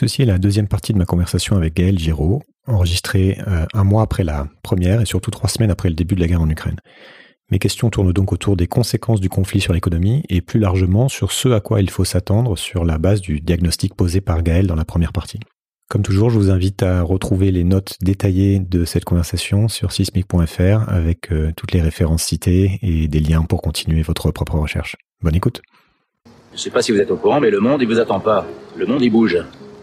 Ceci est la deuxième partie de ma conversation avec Gaël Giraud, enregistrée euh, un mois après la première et surtout trois semaines après le début de la guerre en Ukraine. Mes questions tournent donc autour des conséquences du conflit sur l'économie et plus largement sur ce à quoi il faut s'attendre sur la base du diagnostic posé par Gaël dans la première partie. Comme toujours, je vous invite à retrouver les notes détaillées de cette conversation sur sismic.fr avec euh, toutes les références citées et des liens pour continuer votre propre recherche. Bonne écoute. Je ne sais pas si vous êtes au courant, mais le monde, il vous attend pas. Le monde, il bouge.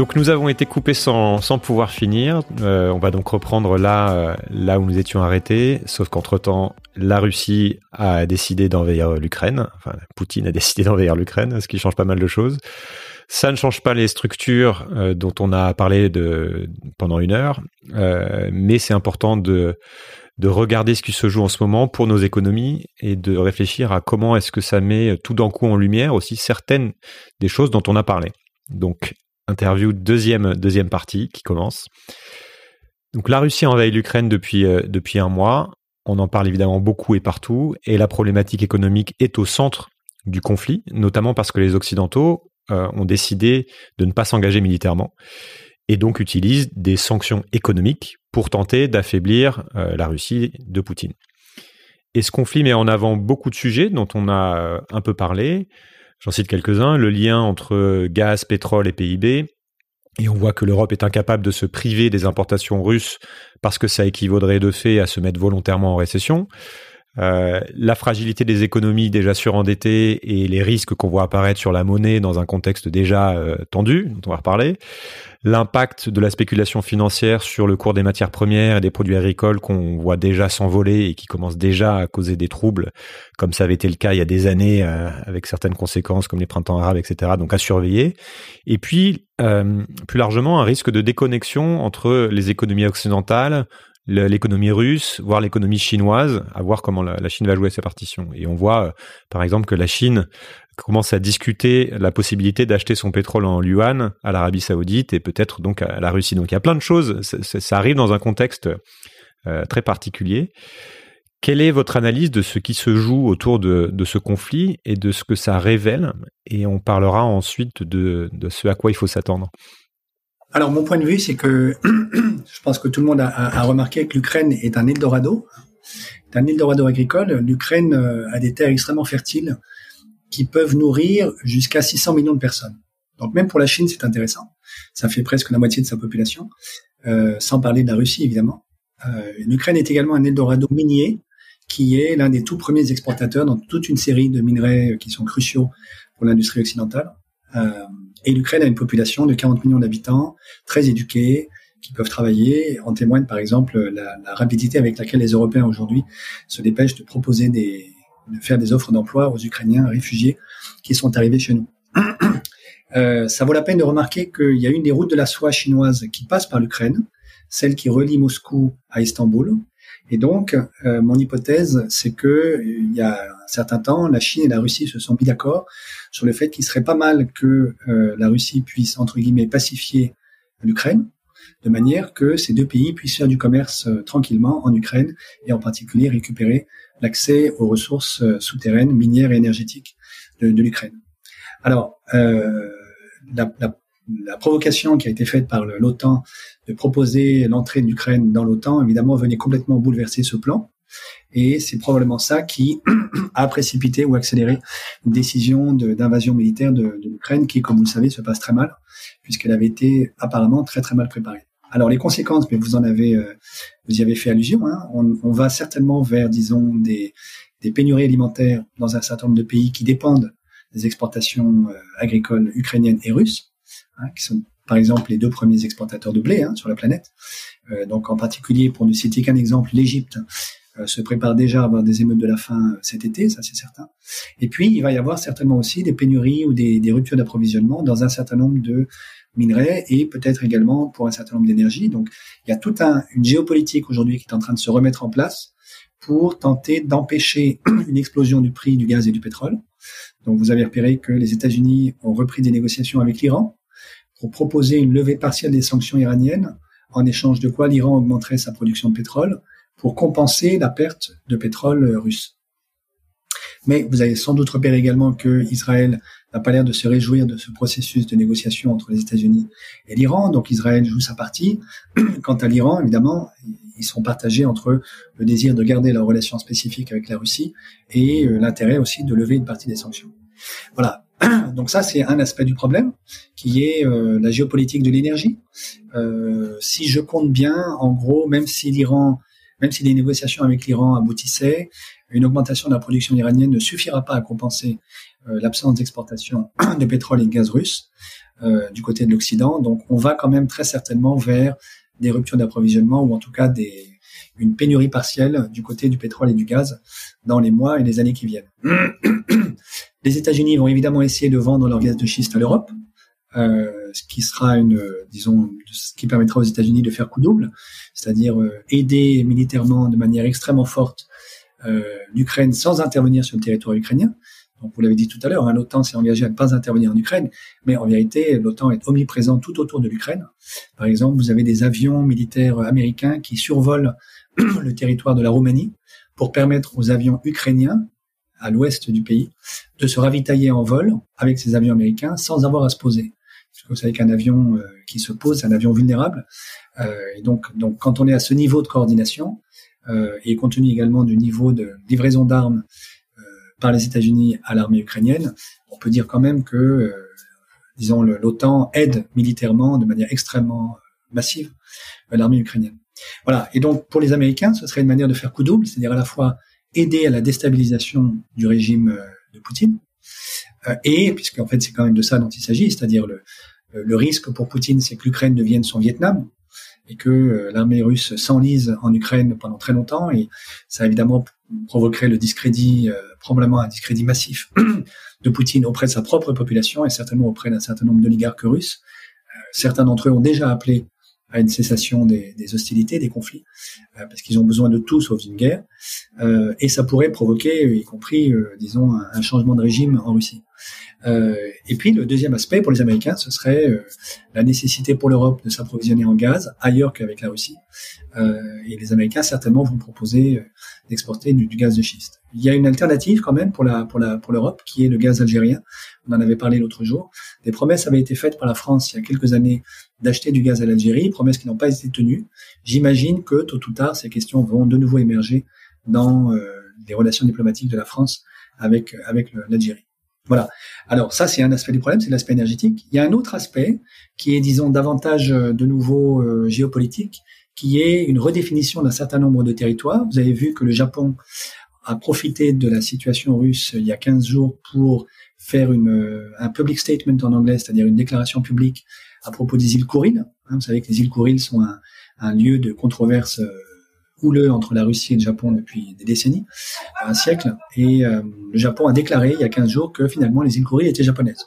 Donc nous avons été coupés sans, sans pouvoir finir. Euh, on va donc reprendre là, euh, là où nous étions arrêtés, sauf qu'entre-temps, la Russie a décidé d'envahir l'Ukraine. Enfin, Poutine a décidé d'envahir l'Ukraine, ce qui change pas mal de choses. Ça ne change pas les structures euh, dont on a parlé de, pendant une heure, mais c'est important de, de regarder ce qui se joue en ce moment pour nos économies et de réfléchir à comment est-ce que ça met tout d'un coup en lumière aussi certaines des choses dont on a parlé. Donc interview deuxième, deuxième partie qui commence. Donc la Russie envahit l'Ukraine depuis, euh, depuis un mois. On en parle évidemment beaucoup et partout. Et la problématique économique est au centre du conflit, notamment parce que les Occidentaux euh, ont décidé de ne pas s'engager militairement et donc utilisent des sanctions économiques pour tenter d'affaiblir euh, la Russie de Poutine. Et ce conflit met en avant beaucoup de sujets dont on a un peu parlé. J'en cite quelques-uns. Le lien entre gaz, pétrole et PIB. Et on voit que l'Europe est incapable de se priver des importations russes parce que ça équivaudrait de fait à se mettre volontairement en récession. Euh, la fragilité des économies déjà surendettées et les risques qu'on voit apparaître sur la monnaie dans un contexte déjà euh, tendu, dont on va reparler, l'impact de la spéculation financière sur le cours des matières premières et des produits agricoles qu'on voit déjà s'envoler et qui commence déjà à causer des troubles, comme ça avait été le cas il y a des années euh, avec certaines conséquences comme les printemps arabes, etc. Donc à surveiller. Et puis, plus largement, un risque de déconnexion entre les économies occidentales, l'économie russe, voire l'économie chinoise, à voir comment la, Chine va jouer sa partition. Et on voit, euh, par exemple, que la Chine commence à discuter la possibilité d'acheter son pétrole en yuan à l'Arabie Saoudite et peut-être donc à la Russie. Donc il y a plein de choses. Ça, arrive dans un contexte euh, très particulier. Quelle est votre analyse de ce qui se joue autour de, ce conflit et de ce que ça révèle? Et on parlera ensuite de ce à quoi il faut s'attendre. Alors mon point de vue, c'est que je pense que tout le monde a, remarqué que l'Ukraine est un Eldorado, un Eldorado agricole. L'Ukraine euh, a des terres extrêmement fertiles qui peuvent nourrir jusqu'à 600 millions de personnes. Donc même pour la Chine, c'est intéressant. Ça fait presque la moitié de sa population, euh, sans parler de la Russie évidemment. Euh, L'Ukraine est également un Eldorado minier qui est l'un des tout premiers exportateurs dans toute une série de minerais qui sont cruciaux pour l'industrie occidentale. Et l'Ukraine a une population de 40 millions d'habitants, très éduqués, qui peuvent travailler. En témoigne par exemple la, rapidité avec laquelle les Européens aujourd'hui se dépêchent de proposer des, de faire des offres d'emploi aux Ukrainiens réfugiés qui sont arrivés chez nous. Euh, ça vaut la peine de remarquer qu'il y a une des routes de la soie chinoise qui passe par l'Ukraine, celle qui relie Moscou à Istanbul. Et donc, euh, mon hypothèse, c'est que il y a un certain temps, la Chine et la Russie se sont mis d'accord sur le fait qu'il serait pas mal que euh, la Russie puisse entre guillemets pacifier l'Ukraine, de manière que ces deux pays puissent faire du commerce euh, tranquillement en Ukraine et en particulier récupérer l'accès aux ressources souterraines, minières et énergétiques de, de l'Ukraine. Alors, la, la, la provocation qui a été faite par l'OTAN de proposer l'entrée de l'Ukraine dans l'OTAN, évidemment, venait complètement bouleverser ce plan. Et c'est probablement ça qui a précipité ou accéléré une décision d'invasion militaire de, l'Ukraine qui, comme vous le savez, se passe très mal, puisqu'elle avait été apparemment très très mal préparée. Alors les conséquences, mais vous en avez, euh, vous y avez fait allusion. Hein, on, va certainement vers, disons, des, des, pénuries alimentaires dans un certain nombre de pays qui dépendent des exportations euh, agricoles ukrainiennes et russes hein, qui sont par exemple les deux premiers exportateurs de blé hein, sur la planète. Euh, donc en particulier, pour ne citer qu'un exemple, l'Égypte euh, se prépare déjà à avoir des émeutes de la faim euh, cet été, ça c'est certain. Et puis il va y avoir certainement aussi des pénuries ou des, ruptures d'approvisionnement dans un certain nombre de minerais et peut-être également pour un certain nombre d'énergies. Donc, il y a toute un, une géopolitique aujourd'hui qui est en train de se remettre en place pour tenter d'empêcher une explosion du prix du gaz et du pétrole. Donc, vous avez repéré que les États-Unis ont repris des négociations avec l'Iran pour proposer une levée partielle des sanctions iraniennes, en échange de quoi l'Iran augmenterait sa production de pétrole pour compenser la perte de pétrole russe. Mais vous avez sans doute repéré également que Israël n'a pas l'air de se réjouir de ce processus de négociation entre les États-Unis et l'Iran. Donc Israël joue sa partie. Quant à l'Iran, évidemment, ils sont partagés entre le désir de garder leurs relations spécifiques avec la Russie et euh, l'intérêt aussi de lever une partie des sanctions. Voilà. Donc ça, c'est un aspect du problème, qui est euh, la géopolitique de l'énergie. Euh, si je compte bien, en gros, même si les négociations avec l'Iran aboutissaient, une augmentation de la production iranienne ne suffira pas à compenser euh, l'absence d'exportation de pétrole et de gaz russe du côté de l'Occident. Donc on va quand même très certainement vers des ruptures d'approvisionnement ou en tout cas une pénurie partielle du côté du pétrole et du gaz dans les mois et les années qui viennent. les États-Unis vont évidemment essayer de vendre leur gaz de schiste à l'Europe, euh, ce qui sera une, disons, ce qui permettra aux États-Unis de faire coup double, c'est-à-dire euh, aider militairement de manière extrêmement forte euh, l'Ukraine sans intervenir sur le territoire ukrainien. Donc, vous l'avez dit tout à l'heure, hein, l'OTAN s'est engagé à ne pas intervenir en Ukraine, mais en vérité, l'OTAN est omniprésent tout autour de l'Ukraine. Par exemple, vous avez des avions militaires américains qui survolent le territoire de la Roumanie pour permettre aux avions ukrainiens à l'ouest du pays de se ravitailler en vol avec ces avions américains sans avoir à se poser. Parce que vous savez qu'un avion euh, qui se pose, c'est un avion vulnérable. Euh, et donc, donc, quand on est à ce niveau de coordination, euh, et compte tenu également du niveau de livraison d'armes euh, par les États-Unis à l'armée ukrainienne, on peut dire quand même que, euh, disons, l'OTAN aide militairement de manière extrêmement massive l'armée ukrainienne. Voilà. Et donc, pour les Américains, ce serait une manière de faire coup double, c'est-à-dire à la fois aider à la déstabilisation du régime de Poutine, et, puisqu'en fait c'est quand même de ça dont il s'agit, c'est-à-dire le, le risque pour Poutine, c'est que l'Ukraine devienne son Vietnam, et que euh, l'armée russe s'enlise en Ukraine pendant très longtemps et ça évidemment provoquerait le discrédit, euh, probablement un discrédit massif de Poutine auprès de sa propre population et certainement auprès d'un certain nombre d'oligarques russes. Euh, certains d'entre eux ont déjà appelé à une cessation des, des hostilités, des conflits, parce qu'ils ont besoin de tout sauf d'une guerre, et ça pourrait provoquer, y compris, disons, un, changement de régime en Russie. Euh, et puis le deuxième aspect pour les Américains, ce serait euh, la nécessité pour l'Europe de s'approvisionner en gaz ailleurs qu'avec la Russie. Euh, et les Américains certainement vont proposer d'exporter du, gaz de schiste. Il y a une alternative quand même pour la pour la pour l'Europe qui est le gaz algérien. On en avait parlé l'autre jour. Des promesses avaient été faites par la France il y a quelques années d'acheter du gaz à l'Algérie, promesses qui n'ont pas été tenues. J'imagine que tôt ou tard ces questions vont de nouveau émerger dans les relations diplomatiques de la France avec avec l'Algérie. Voilà. Alors ça, c'est un aspect du problème, c'est l'aspect énergétique. Il y a un autre aspect qui est, disons, davantage euh, de nouveau euh, géopolitique, qui est une redéfinition d'un certain nombre de territoires. Vous avez vu que le Japon a profité de la situation russe il y a 15 jours pour faire une, euh, un public statement en anglais, c'est-à-dire une déclaration publique à propos des îles Kouriles. Hein, vous savez que les îles Kouriles sont un, un lieu de controverse houleux entre la Russie et le Japon depuis des décennies, un siècle. Et euh, le Japon a déclaré il y a 15 jours que finalement les îles Kuriles étaient japonaises.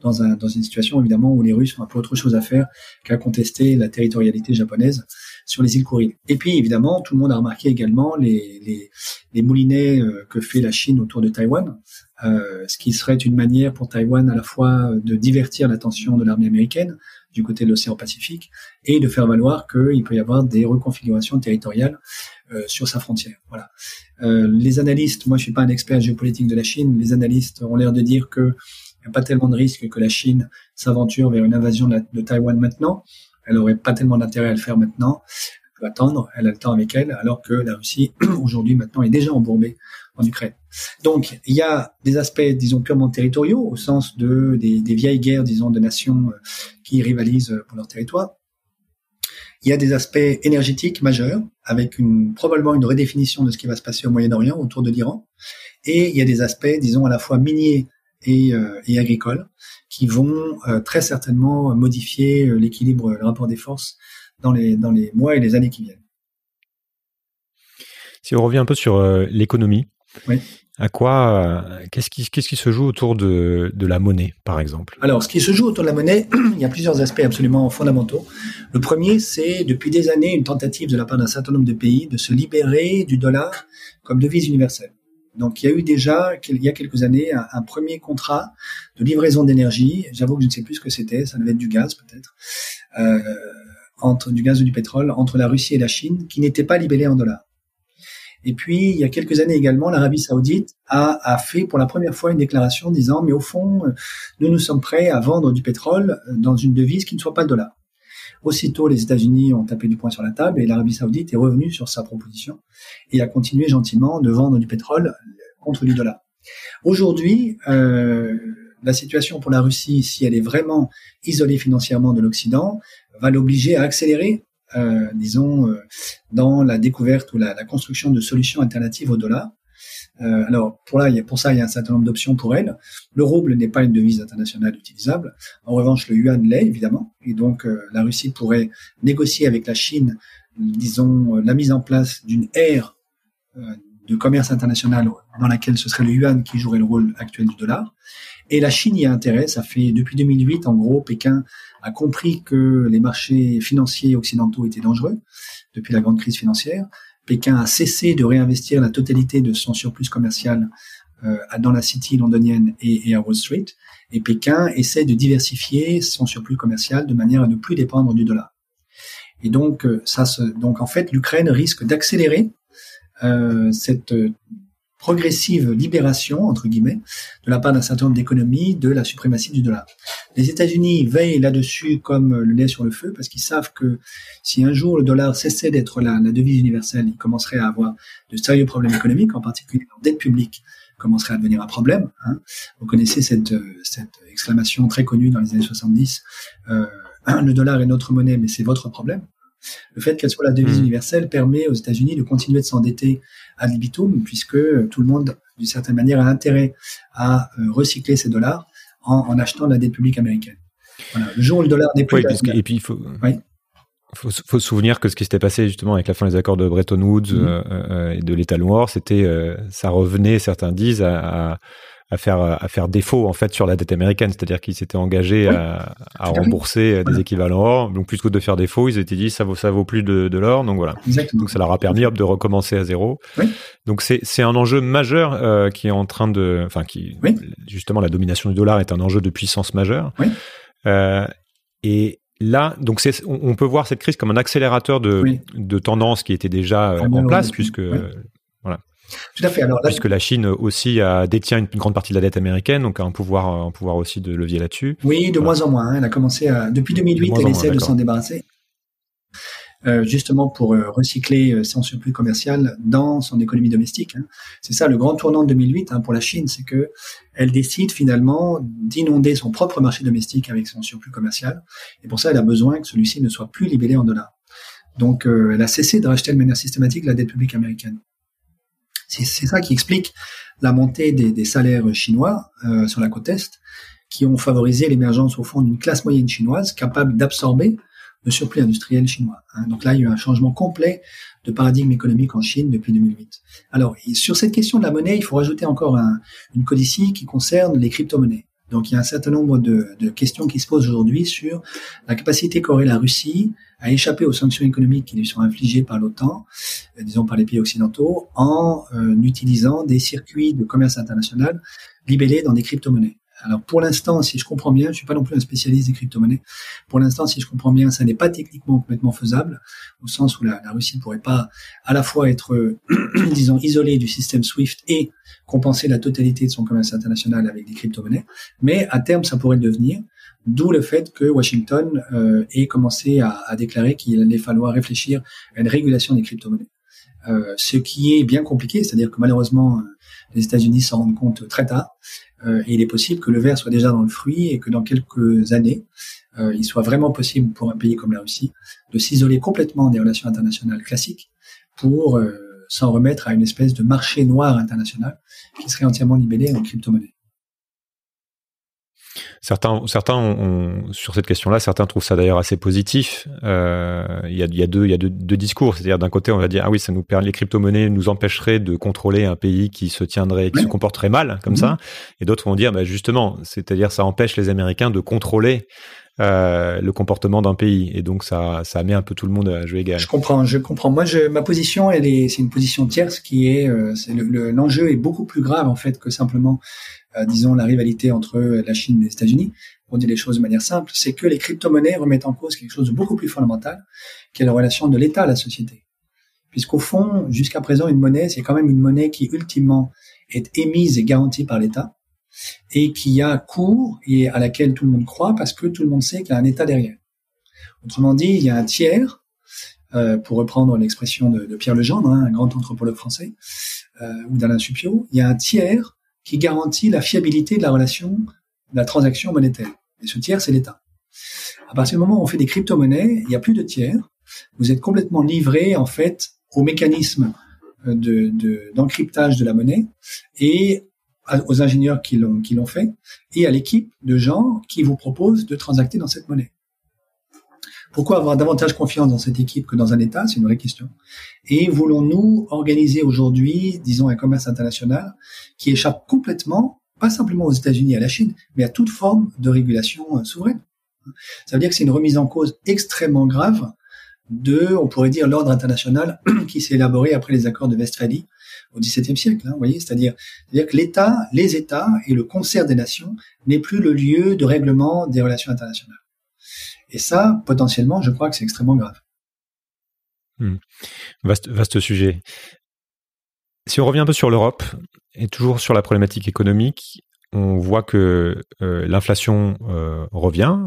Dans, un, dans une situation évidemment où les Russes ont un peu autre chose à faire qu'à contester la territorialité japonaise sur les îles Kuriles. Et puis évidemment, tout le monde a remarqué également les, les, les moulinets euh, que fait la Chine autour de Taïwan, euh, ce qui serait une manière pour Taïwan à la fois de divertir l'attention de l'armée américaine, du côté de l'océan Pacifique et de faire valoir qu'il peut y avoir des reconfigurations territoriales euh, sur sa frontière. Voilà. Euh, les analystes, moi je suis pas un expert géopolitique de la Chine, les analystes ont l'air de dire que il n'y a pas tellement de risque que la Chine s'aventure vers une invasion de, de Taïwan maintenant. Elle aurait pas tellement d'intérêt à le faire maintenant. Elle peut attendre, elle a le temps avec elle, alors que la Russie aujourd'hui maintenant est déjà embourbée en Ukraine. Donc, il y a des aspects, disons, purement territoriaux, au sens de des, des vieilles guerres, disons, de nations euh, qui rivalisent pour leur territoire. Il y a des aspects énergétiques majeurs, avec une, probablement une redéfinition de ce qui va se passer au Moyen-Orient, autour de l'Iran. Et il y a des aspects, disons, à la fois miniers et, euh, et agricoles, qui vont euh, très certainement modifier l'équilibre, le rapport des forces dans les, dans les mois et les années qui viennent. Si on revient un peu sur l'économie, oui. À quoi Qu'est-ce qui, qui se joue autour de, de la monnaie, par exemple? Alors, ce qui se joue autour de la monnaie, il y a plusieurs aspects absolument fondamentaux. Le premier, c'est depuis des années une tentative de la part d'un certain nombre de pays de se libérer du dollar comme devise universelle. Donc, il y a eu déjà, il y a quelques années, un, premier contrat de livraison d'énergie. J'avoue que je ne sais plus ce que c'était. Ça devait être du gaz, peut-être. Euh, entre du gaz ou du pétrole entre la Russie et la Chine, qui n'était pas libellé en dollars. Et puis, il y a quelques années également, l'Arabie Saoudite a, a, fait pour la première fois une déclaration disant, mais au fond, nous nous sommes prêts à vendre du pétrole dans une devise qui ne soit pas le dollar. Aussitôt, les États-Unis ont tapé du poing sur la table et l'Arabie Saoudite est revenue sur sa proposition et a continué gentiment de vendre du pétrole contre du dollar. Aujourd'hui, euh, la situation pour la Russie, si elle est vraiment isolée financièrement de l'Occident, va l'obliger à accélérer, euh, disons, euh, dans la découverte ou la, la, construction de solutions alternatives au dollar. Euh, alors pour là, pour ça, il y a un certain nombre d'options pour elle. Le rouble n'est pas une devise internationale utilisable. En revanche, le yuan l'est évidemment, et donc euh, la Russie pourrait négocier avec la Chine, disons, la mise en place d'une ère de commerce international dans laquelle ce serait le yuan qui jouerait le rôle actuel du dollar. Et la Chine y a intérêt. Ça fait depuis 2008, en gros, Pékin a compris que les marchés financiers occidentaux étaient dangereux depuis la grande crise financière. Pékin a cessé de réinvestir la totalité de son surplus commercial euh, dans la city londonienne et, à Wall Street. Et Pékin essaie de diversifier son surplus commercial de manière à ne plus dépendre du dollar. Et donc, euh, ça donc en fait, l'Ukraine risque d'accélérer euh, cette progressive libération, entre guillemets, de la part d'un certain nombre d'économies de la suprématie du dollar. Les États-Unis veillent là-dessus comme le lait sur le feu parce qu'ils savent que si un jour le dollar cessait d'être la, la, devise universelle, il commencerait à avoir de sérieux problèmes économiques, en particulier la dette publique commencerait à devenir un problème. Hein. Vous connaissez cette, cette exclamation très connue dans les années 70, euh, le dollar est notre monnaie, mais c'est votre problème. Le fait qu'elle soit la devise mmh. universelle permet aux États-Unis de continuer de s'endetter ad libitum, puisque tout le monde, d'une certaine manière, a intérêt à euh, recycler ses dollars en, en, achetant de la dette publique américaine. Voilà. Le jour où le dollar n'est plus... Oui, et puis il faut... Oui. Faut, faut se souvenir que ce qui s'était passé justement avec la fin des accords de Bretton Woods mmh. euh, et de l'État noir, c'était, euh, ça revenait, certains disent, à, à à faire à faire défaut en fait sur la dette américaine, c'est-à-dire qu'ils s'étaient engagés oui, à, à rembourser des voilà. équivalents or. Donc plutôt que de faire défaut, ils étaient dit ça vaut ça vaut plus de, de l'or, donc voilà. Exactement. Donc ça leur a permis hop, de recommencer à zéro. Oui. Donc c'est c'est un enjeu majeur euh, qui est en train de, enfin qui justement la domination du dollar est un enjeu de puissance majeure. Oui. Euh, et là, donc c'est, on, on, peut voir cette crise comme un accélérateur de, de tendance qui était déjà euh, en place, puisque voilà. Tout à fait. Alors, là, Puisque la Chine aussi a, détient une, une, grande partie de la dette américaine, donc a un pouvoir, un pouvoir aussi de levier là-dessus. Oui, de voilà. moins en moins. Hein. Elle a commencé à, depuis 2008, elle essaie de s'en débarrasser. Euh, justement pour euh, recycler euh, son surplus commercial dans son économie domestique. Hein. C'est ça le grand tournant de 2008 hein, pour la Chine, c'est que elle décide finalement d'inonder son propre marché domestique avec son surplus commercial, et pour ça elle a besoin que celui-ci ne soit plus libellé en dollars. Donc elle a cessé de racheter de manière systématique la dette publique américaine. C'est ça qui explique la montée des, salaires chinois euh, sur la côte est, qui ont favorisé l'émergence au fond d'une classe moyenne chinoise capable d'absorber le surplus industriel chinois. Hein. Donc là, il y a eu un changement complet de paradigme économique en Chine depuis 2008. Alors, sur cette question de la monnaie, il faut rajouter encore un, une codicie qui concerne les crypto-monnaies. Donc, il y a un certain nombre de, questions qui se posent aujourd'hui sur la capacité qu'aurait la Russie à échapper aux sanctions économiques qui lui sont infligées par l'OTAN, euh, disons par les pays occidentaux, en euh, utilisant des circuits de commerce international libellés dans des crypto-monnaies. Alors pour l'instant, si je comprends bien, je suis pas non plus un spécialiste des crypto-monnaies. Pour l'instant, si je comprends bien, ça n'est pas techniquement complètement faisable, au sens où la, Russie ne pourrait pas à la fois être, disons, isolée du système SWIFT et compenser la totalité de son commerce international avec des crypto-monnaies. Mais à terme, ça pourrait le devenir. D'où le fait que Washington euh, ait commencé à, à déclarer qu'il allait falloir réfléchir à une régulation des crypto-monnaies. Euh, ce qui est bien compliqué, c'est-à-dire que malheureusement, les États-Unis s'en rendent compte très tard. Euh, il est possible que le verre soit déjà dans le fruit et que dans quelques années, euh, il soit vraiment possible pour un pays comme la Russie de s'isoler complètement des relations internationales classiques pour euh, s'en remettre à une espèce de marché noir international qui serait entièrement libellé en crypto-monnaie. Certains, certains ont, sur cette question-là, certains trouvent ça d'ailleurs assez positif. Euh, il y, a, y a deux, il y a deux, deux discours. C'est-à-dire d'un côté, on va dire ah oui, ça nous permet les crypto-monnaies nous empêcheraient de contrôler un pays qui se tiendrait, qui se comporterait mal comme ça. Et d'autres vont dire bah justement, c'est-à-dire ça empêche les Américains de contrôler euh, le comportement d'un pays et donc ça ça met un peu tout le monde à jouer égal. Je comprends, je comprends. Moi, je, ma position, elle est, c'est une position tierce qui est, euh, c'est le, l'enjeu est beaucoup plus grave en fait que simplement, euh, disons, la rivalité entre la Chine et les États-Unis. Pour dire les choses de manière simple, c'est que les crypto-monnaies remettent en cause quelque chose de beaucoup plus fondamental, qui est la relation de l'État à la société. Puisqu'au fond, jusqu'à présent, une monnaie, c'est quand même une monnaie qui ultimement est émise et garantie par l'État et qui a cours et à laquelle tout le monde croit parce que tout le monde sait qu'il y a un État derrière. Autrement dit, il y a un tiers, euh, pour reprendre l'expression de, Pierre Legendre, hein, un grand anthropologue français, euh, ou d'Alain Supio, il y a un tiers qui garantit la fiabilité de la relation, de la transaction monétaire. Et ce tiers, c'est l'État. À partir du moment où on fait des crypto-monnaies, il n'y a plus de tiers. Vous êtes complètement livré, en fait, au mécanisme de, d'encryptage de la monnaie et aux ingénieurs qui l'ont qui l'ont fait et à l'équipe de gens qui vous proposent de transacter dans cette monnaie. Pourquoi avoir davantage confiance dans cette équipe que dans un État? C'est une vraie question. Et voulons-nous organiser aujourd'hui, disons, un commerce international qui échappe complètement, pas simplement aux États-Unis et à la Chine, mais à toute forme de régulation euh, souveraine? Ça veut dire que c'est une remise en cause extrêmement grave de, on pourrait dire, l'ordre international qui s'est élaboré après les accords de Westphalie au XVIIe siècle. Hein, vous voyez, c'est-à-dire, que l'État, les États et le concert des nations n'est plus le lieu de règlement des relations internationales. Et ça, potentiellement, je crois que c'est extrêmement grave. Hmm. Vaste sujet. Si on revient un peu sur l'Europe et toujours sur la problématique économique, on voit que euh, l'inflation euh, revient,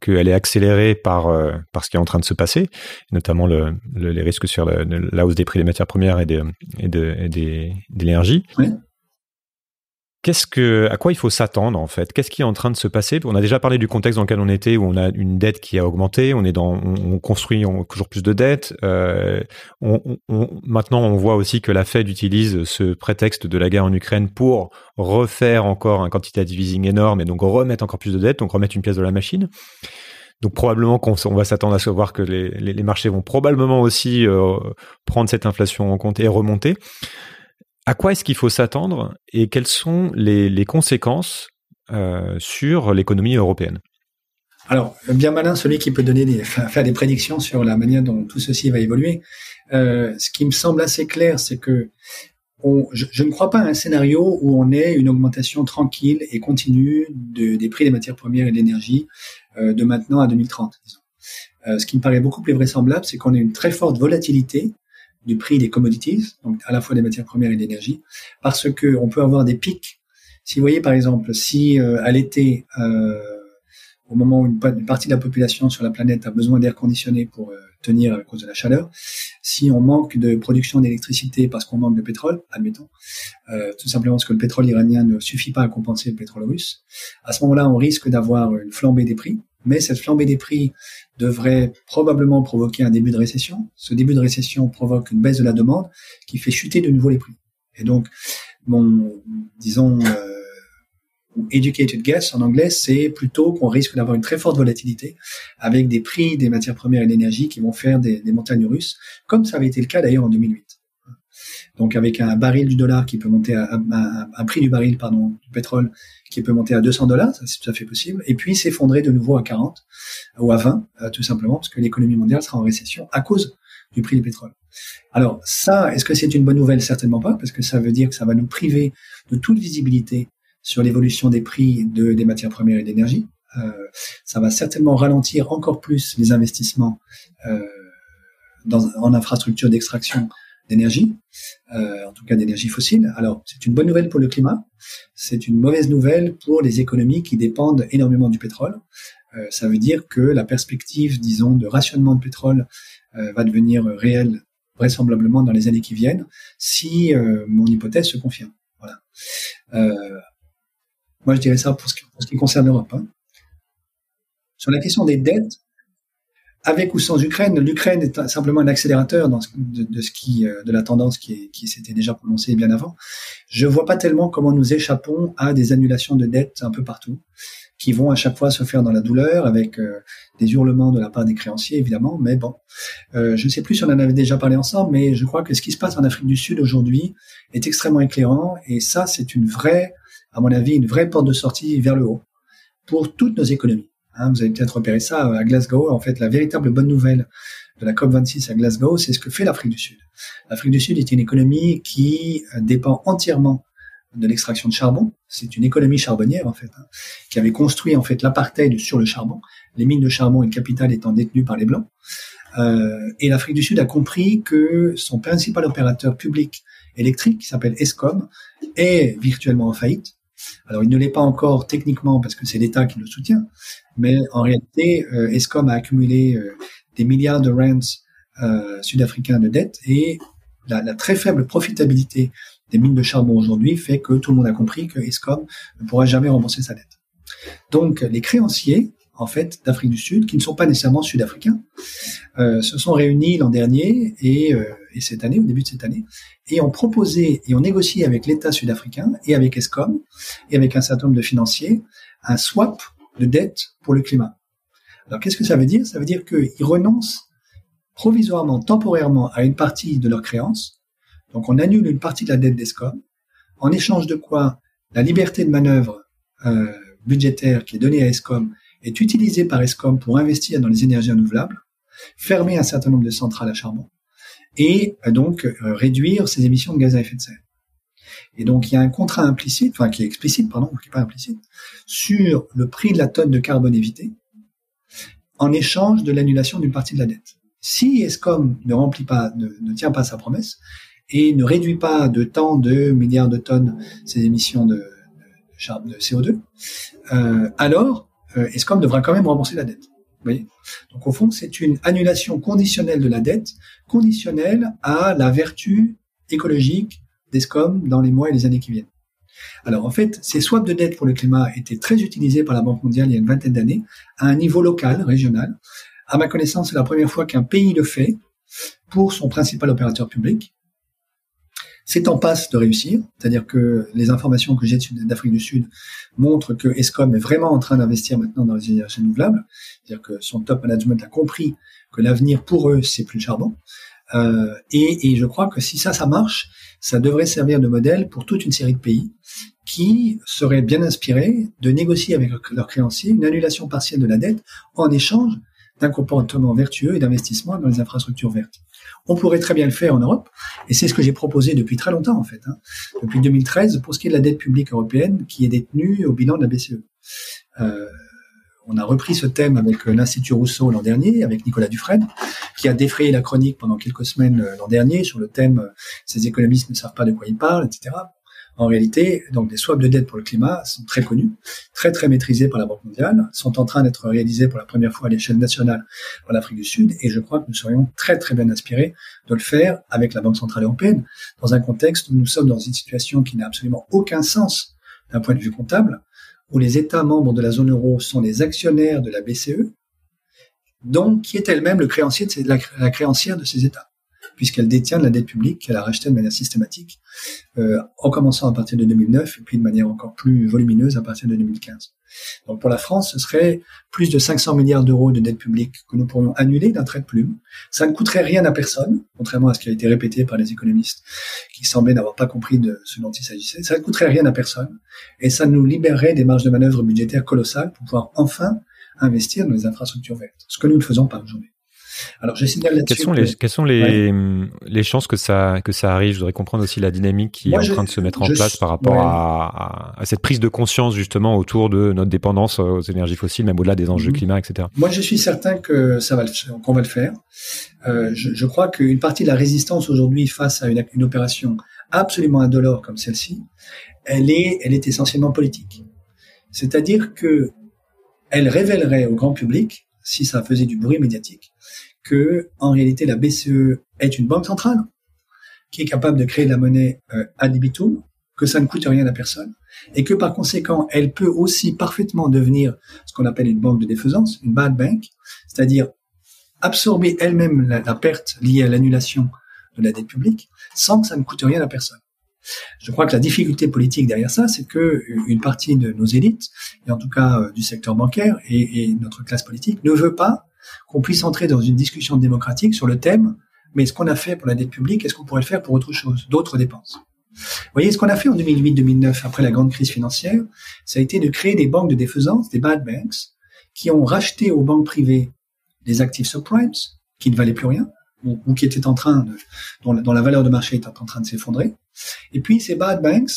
qu'elle est accélérée par, euh, par ce qui est en train de se passer, notamment le, les risques sur la hausse des prix des matières premières et, de, et, de, des, de l'énergie. Qu'est-ce que, à quoi il faut s'attendre en fait? Qu'est-ce qui est en train de se passer? On a déjà parlé du contexte dans lequel on était, où on a une dette qui a augmenté, on est dans, on, construit toujours plus de dettes. Euh, on, maintenant, on voit aussi que la Fed utilise ce prétexte de la guerre en Ukraine pour refaire encore un quantitative easing énorme et donc remettre encore plus de dettes, donc remettre une pièce de la machine. Donc probablement qu'on on va s'attendre à se voir que les, les, les, marchés vont probablement aussi euh, prendre cette inflation en compte et remonter. À quoi est-ce qu'il faut s'attendre et quelles sont les, conséquences euh, sur l'économie européenne? Alors, bien malin celui qui peut donner des, faire des prédictions sur la manière dont tout ceci va évoluer. Euh, ce qui me semble assez clair, c'est que je, ne crois pas à un scénario où on ait une augmentation tranquille et continue de, des prix des matières premières et de l'énergie euh, de maintenant à 2030. Euh, ce qui me paraît beaucoup plus vraisemblable, c'est qu'on ait une très forte volatilité du prix des commodities, donc à la fois des matières premières et d'énergie, parce que on peut avoir des pics. Si vous voyez par exemple, si euh, à l'été, euh, au moment où une, partie de la population sur la planète a besoin d'air conditionné pour euh, tenir à cause de la chaleur, si on manque de production d'électricité parce qu'on manque de pétrole, admettons, euh, tout simplement parce que le pétrole iranien ne suffit pas à compenser le pétrole russe, à ce moment-là, on risque d'avoir une flambée des prix, mais cette flambée des prix devrait probablement provoquer un début de récession. Ce début de récession provoque une baisse de la demande qui fait chuter de nouveau les prix. Et donc, mon, disons, euh, educated guess en anglais, c'est plutôt qu'on risque d'avoir une très forte volatilité avec des prix des matières premières et de l'énergie qui vont faire des, des montagnes russes, comme ça avait été le cas d'ailleurs en 2008. Donc avec un baril du dollar qui peut monter à, un prix du baril pardon du pétrole qui peut monter à 200 dollars, ça c'est tout à fait possible, et puis s'effondrer de nouveau à 40 ou à 20 euh, tout simplement parce que l'économie mondiale sera en récession à cause du prix du pétrole. Alors ça, est-ce que c'est une bonne nouvelle? Certainement pas, parce que ça veut dire que ça va nous priver de toute visibilité sur l'évolution des prix de, des matières premières et d'énergie. Euh, ça va certainement ralentir encore plus les investissements euh, dans, en infrastructure d'extraction d'énergie, euh, en tout cas d'énergie fossile. Alors, c'est une bonne nouvelle pour le climat, c'est une mauvaise nouvelle pour les économies qui dépendent énormément du pétrole. Euh, ça veut dire que la perspective, disons, de rationnement de pétrole euh, va devenir réelle vraisemblablement dans les années qui viennent, si euh, mon hypothèse se confirme. Voilà. Euh, moi, je dirais ça pour ce qui, pour ce qui concerne l'Europe. Hein. Sur la question des dettes, avec ou sans Ukraine, l'Ukraine est simplement un accélérateur de, ce qui, euh, de la tendance qui, qui s'était déjà prononcée bien avant. Je vois pas tellement comment nous échappons à des annulations de dettes un peu partout, qui vont à chaque fois se faire dans la douleur avec euh, des hurlements de la part des créanciers évidemment. Mais bon, euh, je ne sais plus si on en avait déjà parlé ensemble, mais je crois que ce qui se passe en Afrique du Sud aujourd'hui est extrêmement éclairant et ça c'est une vraie, à mon avis, une vraie porte de sortie vers le haut pour toutes nos économies. Hein, vous avez peut-être repéré ça à Glasgow. En fait, la véritable bonne nouvelle de la COP26 à Glasgow, c'est ce que fait l'Afrique du Sud. L'Afrique du Sud est une économie qui dépend entièrement de l'extraction de charbon. C'est une économie charbonnière en fait, hein, qui avait construit en fait l'apartheid sur le charbon, les mines de charbon et le capital étant détenues par les blancs. Euh, et l'Afrique du Sud a compris que son principal opérateur public électrique, qui s'appelle Escom, est virtuellement en faillite. Alors il ne l'est pas encore techniquement parce que c'est l'État qui le soutient, mais en réalité, euh, Escom a accumulé euh, des milliards de rands euh, sud-africains de dettes et la, la, très faible profitabilité des mines de charbon aujourd'hui fait que tout le monde a compris que Escom ne pourra jamais rembourser sa dette. Donc les créanciers, en fait, d'Afrique du Sud, qui ne sont pas nécessairement sud-africains, euh, se sont réunis l'an dernier et, euh, et, cette année, au début de cette année, et ont proposé et ont négocié avec l'État sud-africain et avec Escom et avec un certain nombre de financiers un swap de dette pour le climat. Alors qu'est-ce que ça veut dire? Ça veut dire qu'ils renoncent provisoirement, temporairement à une partie de leurs créances. Donc on annule une partie de la dette d'ESCOM, en échange de quoi la liberté de manœuvre euh, budgétaire qui est donnée à ESCOM est utilisée par ESCOM pour investir dans les énergies renouvelables, fermer un certain nombre de centrales à charbon et euh, donc euh, réduire ses émissions de gaz à effet de serre. Et donc il y a un contrat implicite, enfin qui est explicite, pardon, qui n'est pas implicite, sur le prix de la tonne de carbone évité en échange de l'annulation d'une partie de la dette. Si ESCOM ne remplit pas, ne tient pas sa promesse, et ne réduit pas de tant de milliards de tonnes ses émissions de, de, de CO2, euh, alors ESCOM devra quand même rembourser la dette. Vous voyez Donc au fond, c'est une annulation conditionnelle de la dette, conditionnelle à la vertu écologique d'ESCOM dans les mois et les années qui viennent. Alors en fait, ces swaps de dette pour le climat étaient très utilisés par la Banque mondiale il y a une vingtaine d'années, à un niveau local, régional. À ma connaissance, c'est la première fois qu'un pays le fait pour son principal opérateur public. C'est en passe de réussir, c'est-à-dire que les informations que j'ai d'Afrique du Sud montrent que Escom est vraiment en train d'investir maintenant dans les énergies renouvelables, c'est-à-dire que son top management a compris que l'avenir pour eux c'est plus le charbon. Euh, et, je crois que si ça, ça marche, ça devrait servir de modèle pour toute une série de pays qui seraient bien inspirés de négocier avec leurs créanciers une annulation partielle de la dette en échange d'un comportement vertueux et d'investissement dans les infrastructures vertes. On pourrait très bien le faire en Europe, et c'est ce que j'ai proposé depuis très longtemps en fait, hein, depuis 2013, pour ce qui est de la dette publique européenne qui est détenue au bilan de la BCE. Euh, on a repris ce thème avec l'Institut Rousseau l'an dernier, avec Nicolas Dufresne, qui a défrayé la chronique pendant quelques semaines euh, l'an dernier sur le thème euh, Ces économistes ne savent pas de quoi ils parlent, etc. En réalité, donc des swaps de dette pour le climat sont très connus, très très maîtrisés par la Banque mondiale, sont en train d'être réalisés pour la première fois à l'échelle nationale en Afrique du Sud, et je crois que nous serions très très bien inspirés de le faire avec la Banque centrale européenne, dans un contexte où nous sommes dans une situation qui n'a absolument aucun sens d'un point de vue comptable, où les États membres de la zone euro sont les actionnaires de la BCE, donc qui est elle-même le créancier la créancière de ces États puisqu'elle détient de la dette publique qu'elle a rachetée de manière systématique, euh, en commençant à partir de 2009 et puis de manière encore plus volumineuse à partir de 2015. Donc pour la France, ce serait plus de 500 milliards d'euros de dette publique que nous pourrions annuler d'un trait de plume. Ça ne coûterait rien à personne, contrairement à ce qui a été répété par les économistes qui semblaient n'avoir pas compris de ce dont il s'agissait. Ça ne coûterait rien à personne et ça nous libérerait des marges de manœuvre budgétaires colossales pour pouvoir enfin investir dans les infrastructures vertes, ce que nous ne faisons pas aujourd'hui. Alors, je signale là-dessus. Quelles sont les, quelles sont les, les chances que ça, que ça arrive? Je voudrais comprendre aussi la dynamique qui est en train de se mettre en place par rapport à, à, cette prise de conscience, justement, autour de notre dépendance aux énergies fossiles, même au-delà des enjeux mhm. climat, etc. Moi, je suis certain que ça va, qu'on va le faire. Euh, je, je, crois qu'une partie de la résistance aujourd'hui face à une, une opération absolument indolore comme celle-ci, elle est, elle est essentiellement politique. C'est-à-dire que elle révélerait au grand public, si ça faisait du bruit médiatique, que en réalité la BCE est une banque centrale qui est capable de créer de la monnaie euh, ad libitum, que ça ne coûte rien à personne, et que par conséquent elle peut aussi parfaitement devenir ce qu'on appelle une banque de défaisance, une bad bank, c'est-à-dire absorber elle-même la, perte liée à l'annulation de la dette publique sans que ça ne coûte rien à personne. Je crois que la difficulté politique derrière ça, c'est que une partie de nos élites, et en tout cas euh, du secteur bancaire et, et notre classe politique, ne veut pas qu'on puisse entrer dans une discussion démocratique sur le thème mais ce qu'on a fait pour la dette publique, est-ce qu'on pourrait le faire pour autre chose, d'autres dépenses? Vous voyez, ce qu'on a fait en 2008-2009, après la grande crise financière, ça a été de créer des banques de défaisance, des bad banks, qui ont racheté aux banques privées des actifs subprimes, qui ne valaient plus rien, ou, qui étaient en train de, dont, la, valeur de marché était en train de s'effondrer. Et puis, ces bad banks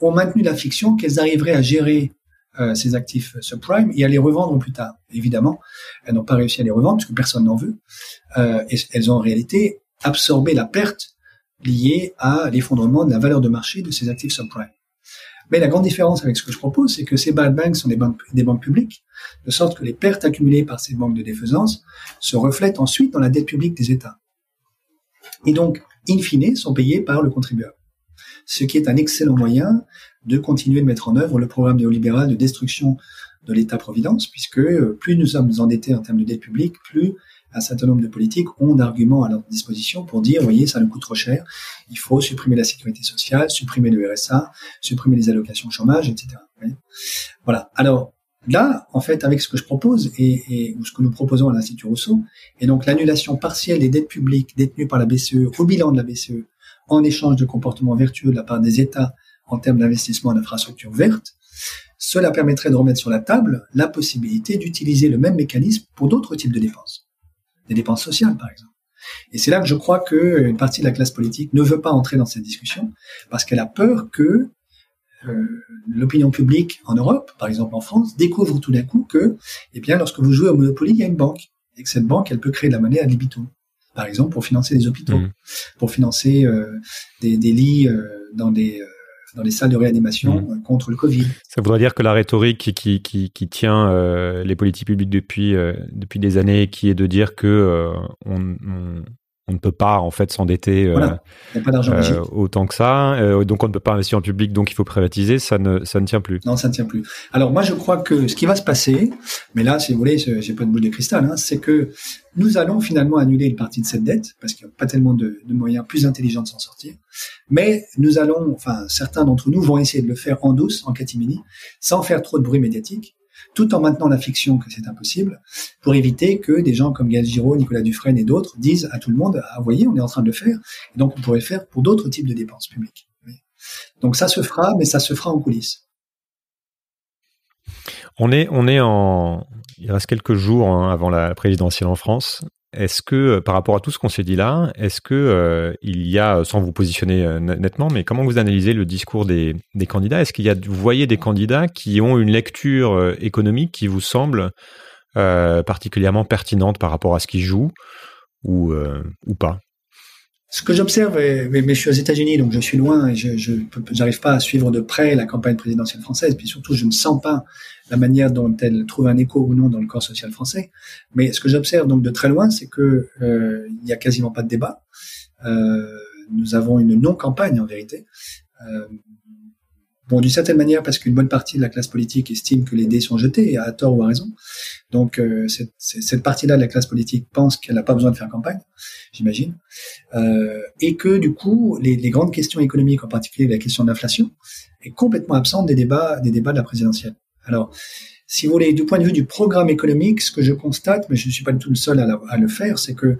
ont maintenu la fiction qu'elles arriveraient à gérer euh, ces actifs subprime et à les revendre plus tard. Évidemment, elles n'ont pas réussi à les revendre parce que personne n'en veut. Euh, elles ont en réalité absorbé la perte liée à l'effondrement de la valeur de marché de ces actifs subprime. Mais la grande différence avec ce que je propose, c'est que ces bad banks sont des banques, des banques publiques, de sorte que les pertes accumulées par ces banques de défaisance se reflètent ensuite dans la dette publique des États. Et donc, in fine, sont payées par le contribuable. Ce qui est un excellent moyen de continuer de mettre en œuvre le programme néolibéral de destruction de l'État-providence, puisque euh, plus nous sommes endettés en termes de dette publique, plus un certain nombre de politiques ont d'arguments à leur disposition pour dire, voyez, ça nous coûte trop cher, il faut supprimer la sécurité sociale, supprimer le RSA, supprimer les allocations chômage, etc. Voilà. Alors là, en fait, avec ce que je propose et, ou ce que nous proposons à l'Institut Rousseau, et donc l'annulation partielle des dettes publiques détenues par la BCE au bilan de la BCE en échange de comportements vertueux de la part des États en termes d'investissement en infrastructures vertes, cela permettrait de remettre sur la table la possibilité d'utiliser le même mécanisme pour d'autres types de dépenses, des dépenses sociales par exemple. Et c'est là que je crois qu'une partie de la classe politique ne veut pas entrer dans cette discussion parce qu'elle a peur que euh, l'opinion publique en Europe, par exemple en France, découvre tout d'un coup que, eh bien, lorsque vous jouez au Monopoly, il y a une banque et que cette banque, elle peut créer de la monnaie à libitum par exemple, pour financer des hôpitaux, mmh. pour financer euh, des, des, lits euh, dans des dans les salles de réanimation mmh. contre le Covid. Ça voudrait dire que la rhétorique qui, qui, qui tient euh, les politiques publiques depuis, euh, depuis des années, qui est de dire que euh, on, on, on ne peut pas en fait s'endetter euh, euh, autant que ça. Euh, donc on ne peut pas investir en public, donc il faut privatiser. Ça ne ça ne tient plus. Non, ça ne tient plus. Alors moi je crois que ce qui va se passer, mais là si vous voulez, j'ai pas de boule de cristal, hein, c'est que nous allons finalement annuler une partie de cette dette parce qu'il n'y a pas tellement de, de, moyens plus intelligents de s'en sortir. Mais nous allons, enfin certains d'entre nous vont essayer de le faire en douce, en catimini, sans faire trop de bruit médiatique tout en maintenant la fiction que c'est impossible, pour éviter que des gens comme Gaël Giraud, Nicolas Dufresne et d'autres disent à tout le monde, ah, vous voyez, on est en train de le faire, et donc on pourrait le faire pour d'autres types de dépenses publiques. Donc ça se fera, mais ça se fera en coulisses. On est, en, il reste quelques jours hein, avant la présidentielle en France. Est-ce que, euh, par rapport à tout ce qu'on s'est dit là, est-ce que euh, il y a, sans vous positionner euh, nettement, mais comment vous analysez le discours des, des candidats? Est-ce qu'il y a, vous voyez des candidats qui ont une lecture économique qui vous semble particulièrement pertinente par rapport à ce qu'ils jouent ou, ou pas? Ce que j'observe, mais, je suis aux États-Unis, donc je suis loin et je n'arrive pas à suivre de près la campagne présidentielle française. Puis surtout, je ne sens pas la manière dont elle trouve un écho ou non dans le corps social français. Mais ce que j'observe donc de très loin, c'est que euh, il n'y a quasiment pas de débat. Euh, nous avons une non-campagne en vérité. Euh, Bon, d'une certaine manière, parce qu'une bonne partie de la classe politique estime que les dés sont jetés, à tort ou à raison. Donc, euh, cette, cette partie-là de la classe politique pense qu'elle n'a pas besoin de faire campagne, j'imagine. Euh, et que, du coup, les, les, grandes questions économiques, en particulier la question de l'inflation, est complètement absente des débats, des débats de la présidentielle. Alors, si vous voulez, du point de vue du programme économique, ce que je constate, mais je ne suis pas du tout le seul à, à le faire, c'est que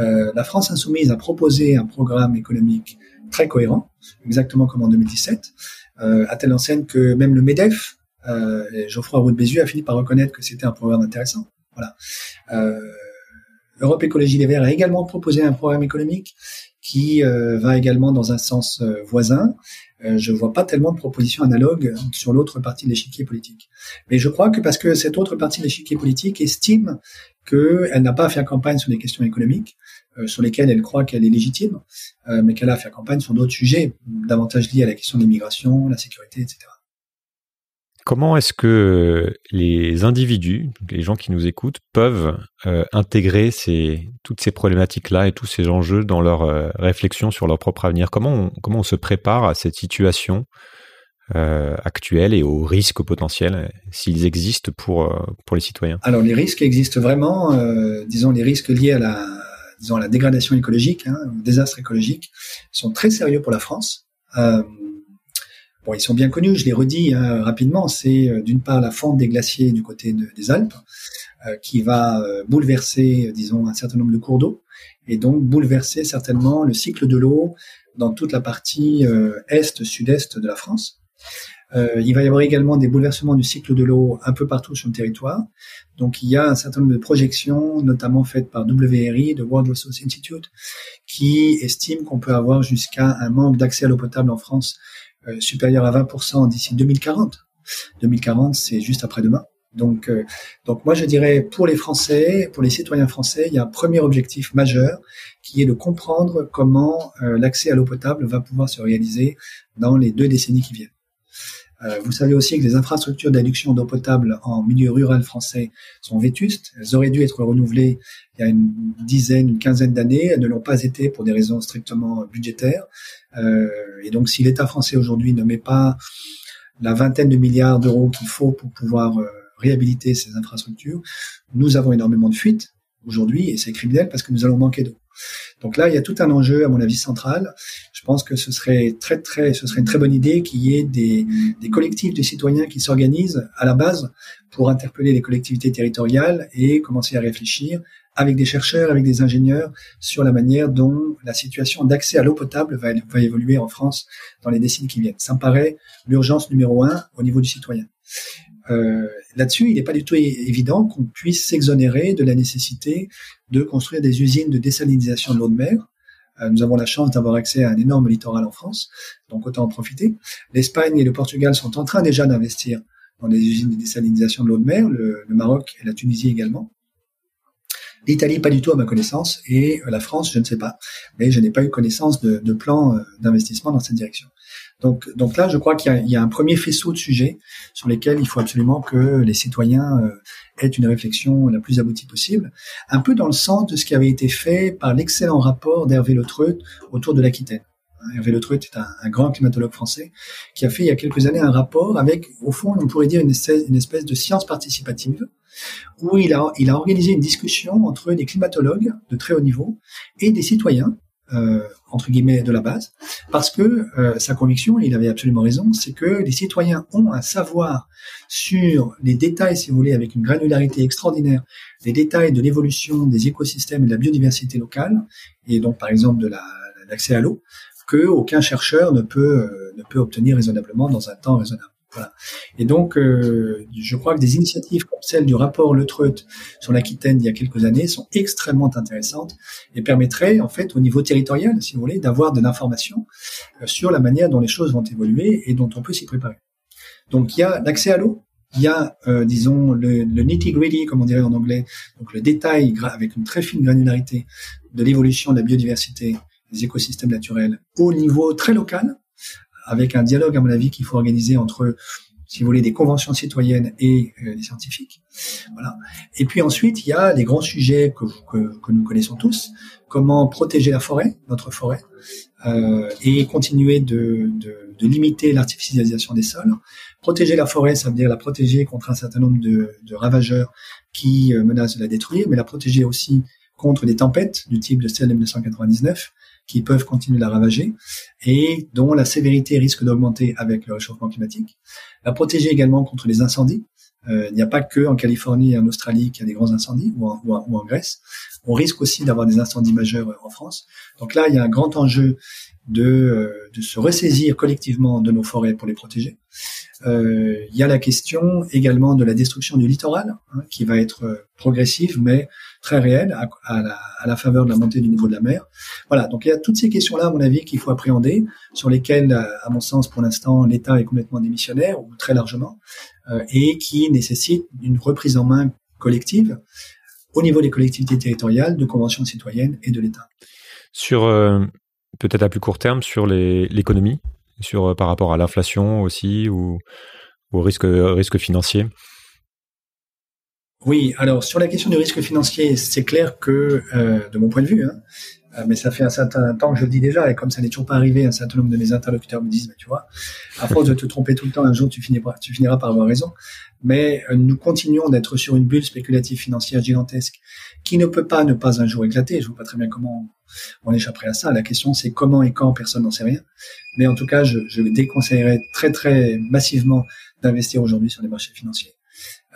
euh, la France insoumise a proposé un programme économique très cohérent, exactement comme en 2017, euh, à telle enseigne que même le MEDEF, euh, Geoffroy Roux de Bézieux, a fini par reconnaître que c'était un programme intéressant. Voilà. Euh, Europe Écologie Les Verts a également proposé un programme économique qui euh, va également dans un sens euh, voisin. Euh, je vois pas tellement de propositions analogues sur l'autre partie de l'échiquier politique. Mais je crois que parce que cette autre partie de l'échiquier politique estime qu'elle n'a pas à faire campagne sur des questions économiques, euh, sur lesquelles elle croit qu'elle est légitime, euh, mais qu'elle a à faire campagne sur d'autres sujets, davantage liés à la question de l'immigration, la sécurité, etc. Comment est-ce que les individus, les gens qui nous écoutent, peuvent euh, intégrer ces, toutes ces problématiques-là et tous ces enjeux dans leur réflexion sur leur propre avenir? Comment on, comment on se prépare à cette situation actuelle et aux risques potentiels, s'ils existent pour, pour les citoyens? Alors les risques existent vraiment, disons les risques liés à la, disons, la dégradation écologique, hein, désastre écologique, sont très sérieux pour la France. Euh, bon, ils sont bien connus, je les redis hein, rapidement. C'est euh, d'une part la fonte des glaciers du côté des Alpes, euh, qui va bouleverser, disons, un certain nombre de cours d'eau, et donc bouleverser certainement le cycle de l'eau dans toute la partie est-sud-est de la France. Euh, il va y avoir également des bouleversements du cycle de l'eau un peu partout sur le territoire. Donc il y a un certain nombre de projections, notamment faites par WRI, de World Resource Institute, qui estiment qu'on peut avoir jusqu'à un manque d'accès à l'eau potable en France euh, supérieur à 20% d'ici 2040. 2040, c'est juste après-demain. Euh, donc moi je dirais pour les Français, pour les citoyens français, il y a un premier objectif majeur qui est de comprendre comment l'accès à l'eau potable va pouvoir se réaliser dans les deux décennies qui viennent. Euh, vous savez aussi que les infrastructures d'adduction d'eau potable en milieu rural français sont vétustes. Elles auraient dû être renouvelées il y a une dizaine, une quinzaine d'années. Elles ne l'ont pas été pour des raisons strictement budgétaires. Euh, et donc, si l'État français aujourd'hui ne met pas la vingtaine de milliards d'euros qu'il faut pour pouvoir euh, réhabiliter ces infrastructures, nous avons énormément de fuites aujourd'hui et c'est criminel parce que nous allons manquer d'eau. Donc là, il y a tout un enjeu, à mon avis, central. Je pense que ce serait très, très, ce serait une très bonne idée qu'il y ait des, collectifs de citoyens qui s'organisent à la base pour interpeller les collectivités territoriales et commencer à réfléchir avec des chercheurs, avec des ingénieurs sur la manière dont la situation d'accès à l'eau potable va, va évoluer en France dans les décennies qui viennent. Ça me paraît l'urgence numéro un au niveau du citoyen. Euh, là-dessus, il n'est pas du tout évident qu'on puisse s'exonérer de la nécessité de construire des usines de désalinisation de l'eau de mer. Euh, nous avons la chance d'avoir accès à un énorme littoral en France, donc autant en profiter. L'Espagne et le Portugal sont en train déjà d'investir dans des usines de désalinisation de l'eau de mer, le, Maroc et la Tunisie également. L'Italie, pas du tout à ma connaissance, et la France, je ne sais pas, mais je n'ai pas eu connaissance de, de plans euh, d'investissement dans cette direction. Donc, là, je crois qu'il y, a un premier faisceau de sujets sur lesquels il faut absolument que les citoyens euh, aient une réflexion la plus aboutie possible, un peu dans le sens de ce qui avait été fait par l'excellent rapport d'Hervé Letreut autour de l'Aquitaine. Hervé Letreut est un, grand climatologue français qui a fait il y a quelques années un rapport avec, au fond, on pourrait dire une espèce, une espèce de science participative, où il a, il a organisé une discussion entre des climatologues de très haut niveau et des citoyens euh, entre guillemets de la base, parce que euh, sa conviction, il avait absolument raison, c'est que les citoyens ont un savoir sur les détails, si vous voulez, avec une granularité extraordinaire, les détails de l'évolution des écosystèmes et de la biodiversité locale, et donc par exemple de l'accès à l'eau, que aucun chercheur ne peut euh, ne peut obtenir raisonnablement dans un temps raisonnable. Voilà. Et donc, euh, je crois que des initiatives comme celle du rapport Le Treut sur l'Aquitaine il y a quelques années sont extrêmement intéressantes et permettraient, en fait, au niveau territorial, si vous voulez, d'avoir de l'information euh, sur la manière dont les choses vont évoluer et dont on peut s'y préparer. Donc, il y a l'accès à l'eau, il y a, euh, disons, le, le nitty-gritty, comme on dirait en anglais, donc le détail avec une très fine granularité de l'évolution de la biodiversité des écosystèmes naturels au niveau très local, avec un dialogue, à mon avis, qu'il faut organiser entre, si vous voulez, des conventions citoyennes et euh, les scientifiques. Voilà. Et puis ensuite, il y a les grands sujets que, que, que nous connaissons tous. Comment protéger la forêt, notre forêt, euh, et continuer de, de, de limiter l'artificialisation des sols. Protéger la forêt, ça veut dire la protéger contre un certain nombre de, de ravageurs qui euh, menacent de la détruire, mais la protéger aussi contre des tempêtes du type de celle de 1999 qui peuvent continuer de la ravager et dont la sévérité risque d'augmenter avec le réchauffement climatique. La protéger également contre les incendies. Euh, il n'y a pas que en Californie et en Australie qu'il y a des grands incendies ou en, ou en, Grèce. On risque aussi d'avoir des incendies majeurs en France. Donc là, il y a un grand enjeu de, euh, de se ressaisir collectivement de nos forêts pour les protéger. Euh, il y a la question également de la destruction du littoral, hein, qui va être euh, progressive, mais très réelle, à, la, faveur de la montée du niveau de la mer. Voilà, donc il y a toutes ces questions-là, à mon avis, qu'il faut appréhender, sur lesquelles, euh, à mon sens, pour l'instant, l'État est complètement démissionnaire, ou très largement, euh, et qui nécessitent une reprise en main collective au niveau des collectivités territoriales, de conventions citoyennes et de l'État. Sur euh, peut-être à plus court terme, sur l'économie, sur par rapport à l'inflation aussi ou au risque risque financier? Oui, alors sur la question du risque financier, c'est clair que, euh, de mon point de vue, hein, Euh, mais ça fait un certain temps que je le dis déjà, et comme ça n'est toujours pas arrivé, un certain nombre de mes interlocuteurs me disent, mais tu vois, à force de te tromper tout le temps, un jour tu finiras, par avoir raison. Mais euh, nous continuons d'être sur une bulle spéculative financière gigantesque qui ne peut pas ne pas un jour éclater. Je vois pas très bien comment on échapperait à ça. La question c'est comment et quand, personne n'en sait rien. Mais en tout cas, je, déconseillerais très très massivement d'investir aujourd'hui sur les marchés financiers.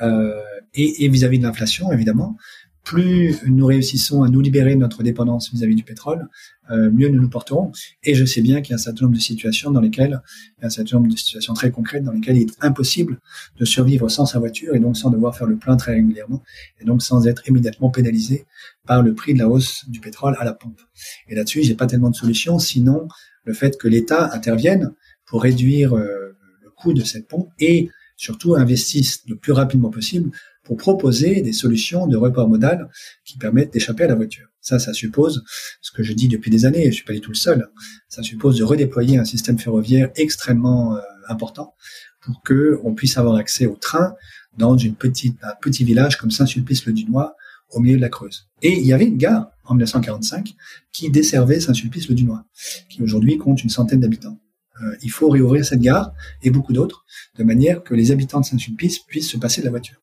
Euh, et vis-à-vis -vis de l'inflation, évidemment, plus nous réussissons à nous libérer de notre dépendance vis-à-vis du pétrole, euh, mieux nous nous porterons. Et je sais bien qu'il y a un certain nombre de situations dans lesquelles, il y a un certain nombre de situations très concrètes dans lesquelles il est impossible de survivre sans sa voiture et donc sans devoir faire le plein très régulièrement et donc sans être immédiatement pénalisé par le prix de la hausse du pétrole à la pompe. Et là-dessus, j'ai pas tellement de solutions, sinon le fait que l'État intervienne pour réduire euh, le coût de cette pompe et surtout investisse le plus rapidement possible pour proposer des solutions de report modal qui permettent d'échapper à la voiture. Ça, ça suppose, ce que je dis depuis des années, je suis pas du tout le seul, ça suppose de redéployer un système ferroviaire extrêmement euh, important pour que on puisse avoir accès au train dans une petite, un petit village comme Saint-Sulpice-le-Dunois au milieu de la Creuse. Et il y avait une gare en 1945 qui desservait Saint-Sulpice-le-Dunois, qui aujourd'hui compte une centaine d'habitants. Euh, il faut réouvrir cette gare et beaucoup d'autres, de manière que les habitants de Saint-Sulpice puissent se passer de la voiture.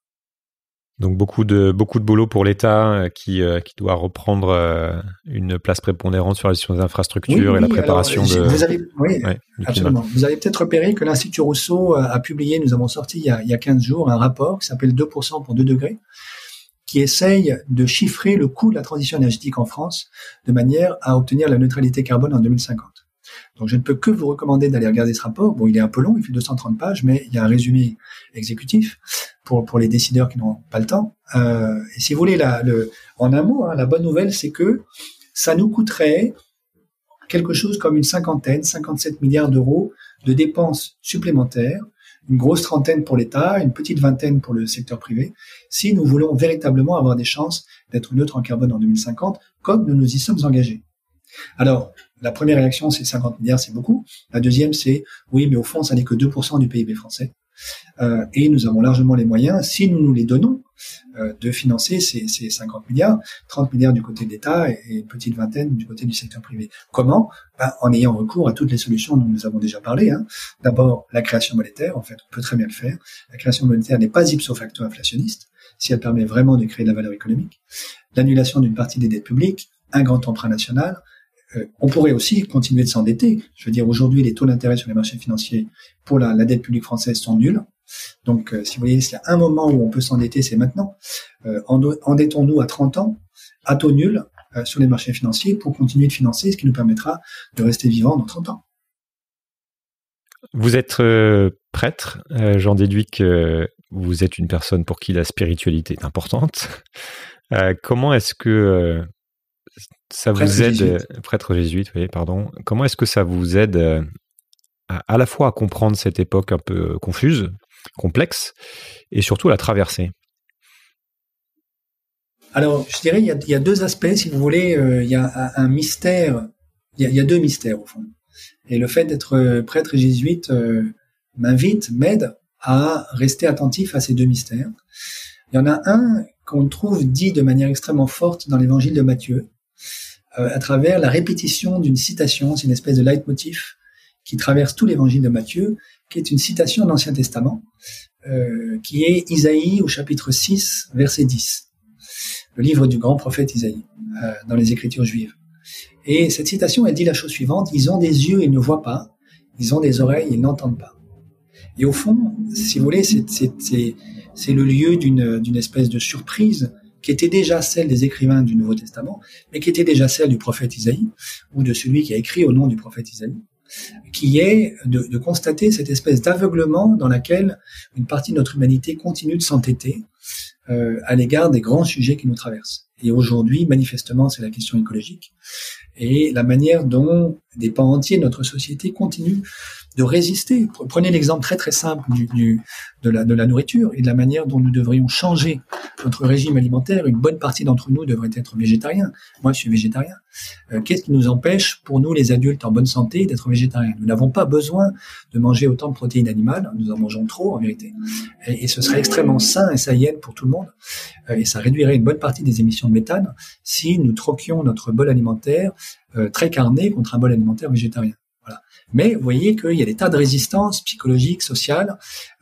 Donc beaucoup de beaucoup de boulot pour l'État euh, qui euh, qui doit reprendre euh, une place prépondérante sur la gestion des infrastructures et la préparation de. Vous avez, oui, absolument. Vous avez peut-être repéré que l'Institut Rousseau a publié, nous avons sorti il y a, il y a 15 jours un rapport qui s'appelle 2% pour 2 degrés, qui essaye de chiffrer le coût de la transition énergétique en France de manière à obtenir la neutralité carbone en 2050. Donc je ne peux que vous recommander d'aller regarder ce rapport. Bon, il est un peu long, il fait 230 pages, mais il y a un résumé exécutif pour, pour les décideurs qui n'ont pas le temps. Euh, et si vous voulez, en un mot, hein, la bonne nouvelle, c'est que ça nous coûterait quelque chose comme une cinquantaine, 57 milliards d'euros de dépenses supplémentaires, une grosse trentaine pour l'État, une petite vingtaine pour le secteur privé, si nous voulons véritablement avoir des chances d'être neutre en carbone en 2050, comme nous nous y sommes engagés. Alors, la première réaction, c'est 50 milliards, c'est beaucoup. La deuxième, c'est oui, mais au fond, ça n'est que 2% du PIB français. Euh, et nous avons largement les moyens, si nous nous les donnons, euh, de financer ces, ces, 50 milliards, 30 milliards du côté de l'État et, une petite vingtaine du côté du secteur privé. Comment? Ben, En ayant recours à toutes les solutions dont nous avons déjà parlé. Hein. D'abord, la création monétaire, en fait, on peut très bien le faire. La création monétaire n'est pas ipso facto inflationniste, si elle permet vraiment de créer de la valeur économique. L'annulation d'une partie des dettes publiques, un grand emprunt national, on pourrait aussi continuer de s'endetter. Je veux dire, aujourd'hui, les taux d'intérêt sur les marchés financiers pour la, dette publique française sont nuls. Donc, euh, si vous voyez, s'il y a un moment où on peut s'endetter, c'est maintenant. Euh, endettons-nous à 30 ans, à taux nul, sur les marchés financiers pour continuer de financer, ce qui nous permettra de rester vivants dans 30 ans. Vous êtes prêtre. J'en déduis que vous êtes une personne pour qui la spiritualité est importante. comment est-ce que ça vous aide, euh, prêtre jésuite, oui, pardon. Comment est-ce que ça vous aide euh, à, la fois à comprendre cette époque un peu confuse, complexe, et surtout à la traverser? Alors, je dirais, il y, a, deux aspects, si vous voulez. Euh, il y a un, mystère, il y, a, deux mystères au fond. Et le fait d'être prêtre jésuite m'invite, m'aide à rester attentif à ces deux mystères. Il y en a un qu'on trouve dit de manière extrêmement forte dans l'évangile de Matthieu, euh, à travers la répétition d'une citation, c'est une espèce de leitmotiv qui traverse tout l'évangile de Matthieu, qui est une citation de l'Ancien Testament, euh, qui est Isaïe au chapitre 6, verset 10, le livre du grand prophète Isaïe, euh, dans les Écritures juives. Et cette citation, elle dit la chose suivante, ils ont des yeux, ils ne voient pas, ils ont des oreilles, ils n'entendent pas. Et au fond, si vous voulez, c'est le lieu d'une espèce de surprise qui était déjà celle des écrivains du Nouveau Testament, mais qui était déjà celle du prophète Isaïe, ou de celui qui a écrit au nom du prophète Isaïe, qui est de, constater cette espèce d'aveuglement dans laquelle une partie de notre humanité continue de s'entêter euh, à l'égard des grands sujets qui nous traversent. Et aujourd'hui, manifestement, c'est la question écologique et la manière dont des pans entiers de notre société continuent de résister. Prenez l'exemple très très simple du, du, de, la, de la nourriture et de la manière dont nous devrions changer notre régime alimentaire. Une bonne partie d'entre nous devrait être végétarien. Moi, je suis végétarien. Euh, Qu'est-ce qui nous empêche, pour nous les adultes en bonne santé, d'être végétariens? Nous n'avons pas besoin de manger autant de protéines animales. Nous en mangeons trop, en vérité. Et, ce serait extrêmement sain et saillant pour tout le monde. Euh, et ça réduirait une bonne partie des émissions de méthane si nous troquions notre bol alimentaire euh, très carné contre un bol alimentaire végétarien. Mais vous voyez qu'il y a des tas de résistances psychologiques, sociales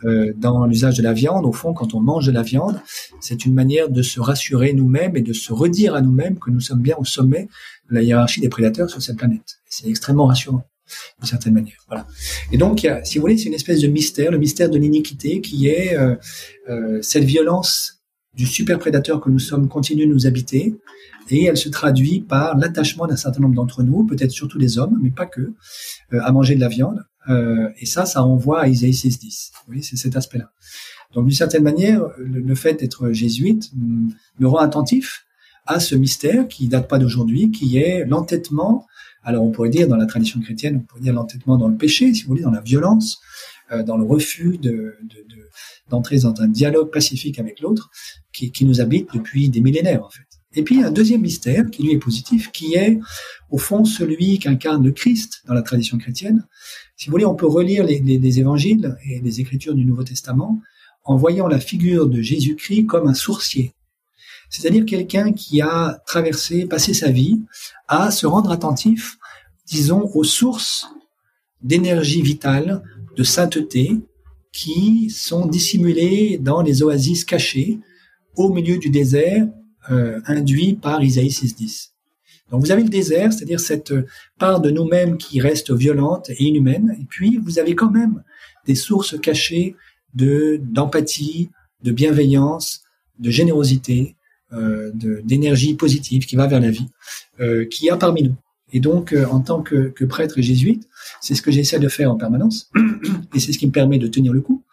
euh, dans l'usage de la viande. Au fond, quand on mange de la viande, c'est une manière de se rassurer nous-mêmes et de se redire à nous-mêmes que nous sommes bien au sommet de la hiérarchie des prédateurs sur cette planète. C'est extrêmement rassurant d'une certaine manière. Voilà. Et donc, si vous voulez, c'est une espèce de mystère, le mystère de l'iniquité, qui est euh, euh, cette violence du super prédateur que nous sommes continue de nous habiter, et elle se traduit par l'attachement d'un certain nombre d'entre nous, peut-être surtout des hommes, mais pas que, euh, à manger de la viande. Euh, et ça, ça renvoie à Isaïe 6.10. Oui, c'est cet aspect-là. Donc, d'une certaine manière, le, le fait d'être jésuite mm, me rend attentif à ce mystère qui date pas d'aujourd'hui, qui est l'entêtement. Alors, on pourrait dire dans la tradition chrétienne, on pourrait dire l'entêtement dans le péché, si vous voulez, dans la violence, euh, dans le refus de, de, de d'entrer dans un dialogue pacifique avec l'autre, qui, nous habite depuis des millénaires en fait. Et puis un deuxième mystère qui lui est positif, qui est au fond celui qu'incarne le Christ dans la tradition chrétienne. Si vous voulez, on peut relire les, les, les évangiles et les écritures du Nouveau Testament en voyant la figure de Jésus-Christ comme un sourcier. C'est-à-dire quelqu'un qui a traversé, passé sa vie à se rendre attentif, disons, aux sources d'énergie vitale, de sainteté, qui sont dissimulées dans les oasis cachées au milieu du désert euh, induit par Isaïe 6.10. Donc vous avez le désert, c'est-à-dire cette part de nous-mêmes qui reste violente et inhumaine, et puis vous avez quand même des sources cachées de d'empathie, de bienveillance, de générosité, euh, d'énergie positive qui va vers la vie, euh, qui a parmi nous. Et donc, euh, en tant que, que, prêtre jésuite, c'est ce que j'essaie de faire en permanence, et c'est ce qui me permet de tenir le coup,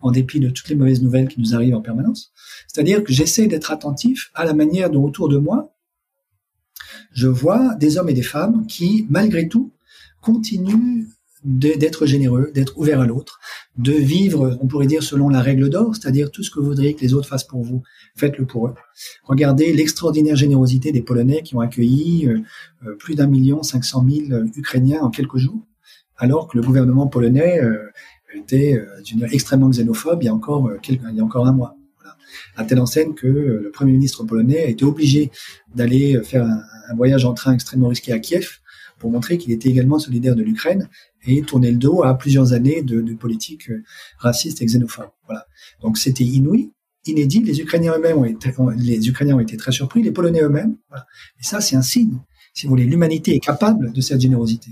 en dépit de toutes les mauvaises nouvelles qui nous arrivent en permanence. C'est-à-dire que j'essaie d'être attentif à la manière dont autour de moi, je vois des hommes et des femmes qui, malgré tout, continuent d'être généreux, d'être ouverts à l'autre, de vivre, on pourrait dire, selon la règle d'or, c'est-à-dire tout ce que vous voudriez que les autres fassent pour vous, faites-le pour eux. Regardez l'extraordinaire générosité des Polonais qui ont accueilli euh, euh plus d'un million cinq cent mille Ukrainiens en quelques jours, alors que le gouvernement polonais euh, était euh, extrêmement xénophobe il y a encore, quelques, il y a encore un mois. Voilà. À telle enseigne que le Premier ministre polonais a été obligé d'aller faire un voyage en train extrêmement risqué à Kiev pour montrer qu'il était également solidaire de l'Ukraine et tourner le dos à plusieurs années de, de politique raciste et xénophobe. Voilà. Donc c'était inouï, inédit. Les Ukrainiens eux-mêmes ont été, les Ukrainiens ont été très surpris, les Polonais eux-mêmes. Voilà. Et ça, c'est un signe. Si vous voulez, l'humanité est capable de cette générosité.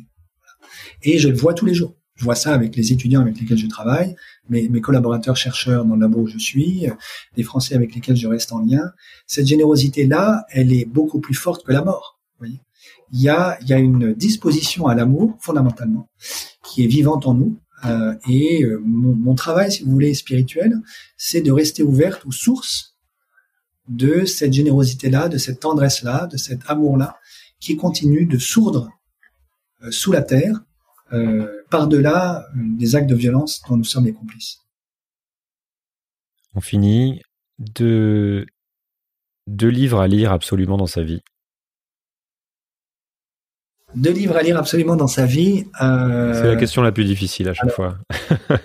Et je le vois tous les jours. Je vois ça avec les étudiants avec lesquels je travaille, mes, mes collaborateurs chercheurs dans le labo où je suis, les Français avec lesquels je reste en lien. Cette générosité-là, elle est beaucoup plus forte que la mort. Vous voyez il y a, y a une disposition à l'amour fondamentalement qui est vivante en nous. Euh, et euh, mon, mon, travail, si vous voulez, spirituel, c'est de rester ouverte aux sources de cette générosité-là, de cette tendresse-là, de cet amour-là, qui continue de sourdre euh, sous la terre, euh, par-delà des actes de violence dont nous sommes les complices. On finit de deux livres à lire absolument dans sa vie deux livres à lire absolument dans sa vie. Euh... C'est la question la plus difficile à chaque Alors, fois.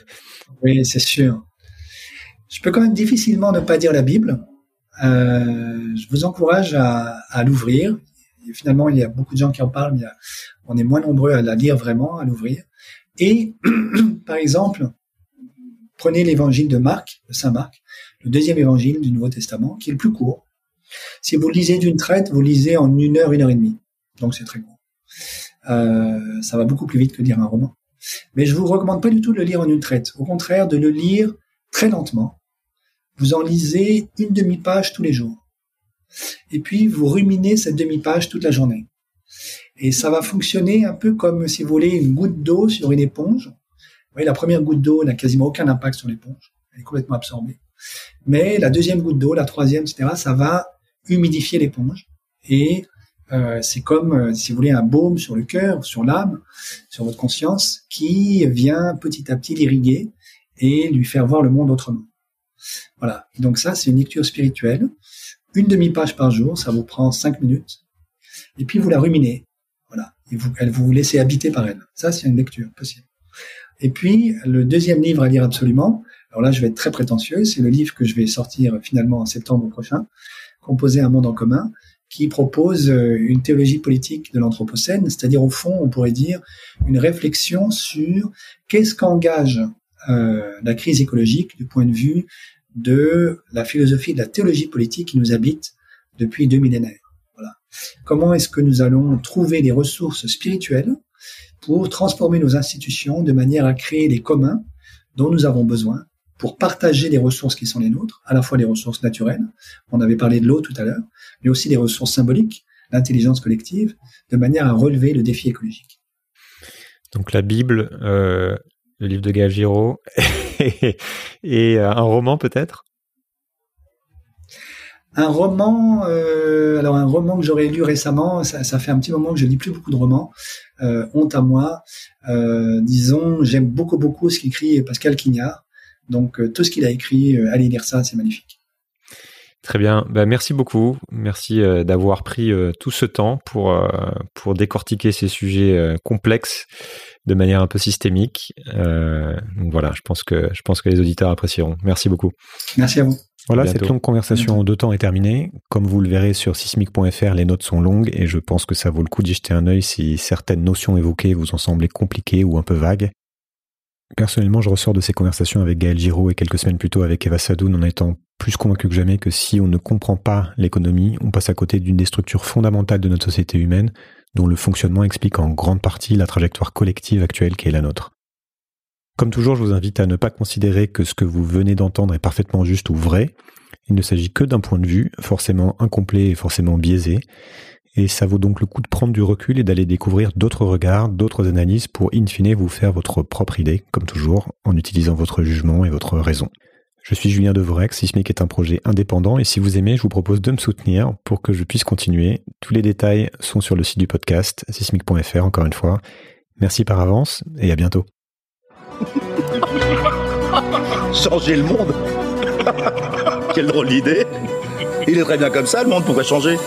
oui, c'est sûr. Je peux quand même difficilement ne pas dire la Bible. Euh, je vous encourage à, à l'ouvrir. Finalement, il y a beaucoup de gens qui en parlent, mais on est moins nombreux à la lire vraiment, à l'ouvrir. Et, par exemple, prenez l'évangile de Marc, de Saint Marc, le deuxième évangile du Nouveau Testament, qui est le plus court. Si vous le lisez d'une traite, vous lisez en une heure, une heure et demie. Donc c'est très court. Euh, ça va beaucoup plus vite que lire un roman. Mais je vous recommande pas du tout de le lire en une traite. Au contraire, de le lire très lentement. Vous en lisez une demi-page tous les jours. Et puis, vous ruminez cette demi-page toute la journée. Et ça va fonctionner un peu comme, si vous voulez, une goutte d'eau sur une éponge. Vous voyez, la première goutte d'eau n'a quasiment aucun impact sur l'éponge. Elle est complètement absorbée. Mais la deuxième goutte d'eau, la troisième, etc., ça va humidifier l'éponge et euh, c'est comme, euh, si vous voulez, un baume sur le cœur, sur l'âme, sur votre conscience, qui vient petit à petit l'irriguer et lui faire voir le monde autrement. Voilà. Donc ça, c'est une lecture spirituelle. Une demi-page par jour, ça vous prend cinq minutes. Et puis vous la ruminez. Voilà. Et vous, elle, vous vous laissez habiter par elle. Ça, c'est une lecture possible. Et puis, le deuxième livre à lire absolument, alors là, je vais être très prétentieux, c'est le livre que je vais sortir finalement en septembre prochain, Composer un monde en commun, qui propose euh, une théologie politique de l'Anthropocène, c'est-à-dire au fond, on pourrait dire, une réflexion sur qu'est-ce qu'engage euh, la crise écologique du point de vue de la philosophie de la théologie politique qui nous habite depuis deux millénaires. Voilà. Comment est-ce que nous allons trouver des ressources spirituelles pour transformer nos institutions de manière à créer les communs dont nous avons besoin pour partager les ressources qui sont les nôtres, à la fois les ressources naturelles, on avait parlé de l'eau tout à l'heure, mais aussi les ressources symboliques, l'intelligence collective, de manière à relever le défi écologique. Donc la Bible, euh, le livre de Gaël Giraud, et, euh, un roman peut-être? Un roman, euh, alors un roman que j'aurais lu récemment, ça, ça, fait un petit moment que je lis plus beaucoup de romans. Euh, honte à moi. Euh, disons, j'aime beaucoup beaucoup ce qu'écrit Pascal Quignard. Donc tout ce qu'il a écrit, allez lire ça, c'est magnifique. Très bien, bah, merci beaucoup. Merci d'avoir pris tout ce temps pour pour décortiquer ces sujets complexes de manière un peu systémique. donc voilà, je pense que je pense que les auditeurs apprécieront. Merci beaucoup. Merci à vous. Voilà, cette longue conversation en deux temps est terminée. Comme vous le verrez sur sismic.fr, les notes sont longues et je pense que ça vaut le coup d'y jeter un œil si certaines notions évoquées vous ont semblé compliquées ou un peu vagues. Personnellement, je ressors de ces conversations avec Gaël Giraud et quelques semaines plus tôt avec Eva Sadoun en étant plus convaincu que jamais que si on ne comprend pas l'économie, on passe à côté d'une des structures fondamentales de notre société humaine, dont le fonctionnement explique en grande partie la trajectoire collective actuelle qui est la nôtre. Comme toujours, je vous invite à ne pas considérer que ce que vous venez d'entendre est parfaitement juste ou vrai. Il ne s'agit que d'un point de vue, forcément incomplet et forcément biaisé. Et ça vaut donc le coup de prendre du recul et d'aller découvrir d'autres regards, d'autres analyses pour in fine vous faire votre propre idée, comme toujours, en utilisant votre jugement et votre raison. Je suis Julien Devorex, Sismic est un projet indépendant et si vous aimez, je vous propose de me soutenir pour que je puisse continuer. Tous les détails sont sur le site du podcast, sismic.fr encore une fois. Merci par avance et à bientôt. changer le monde? Quelle drôle d'idée Il est très bien comme ça, le monde, pourquoi changer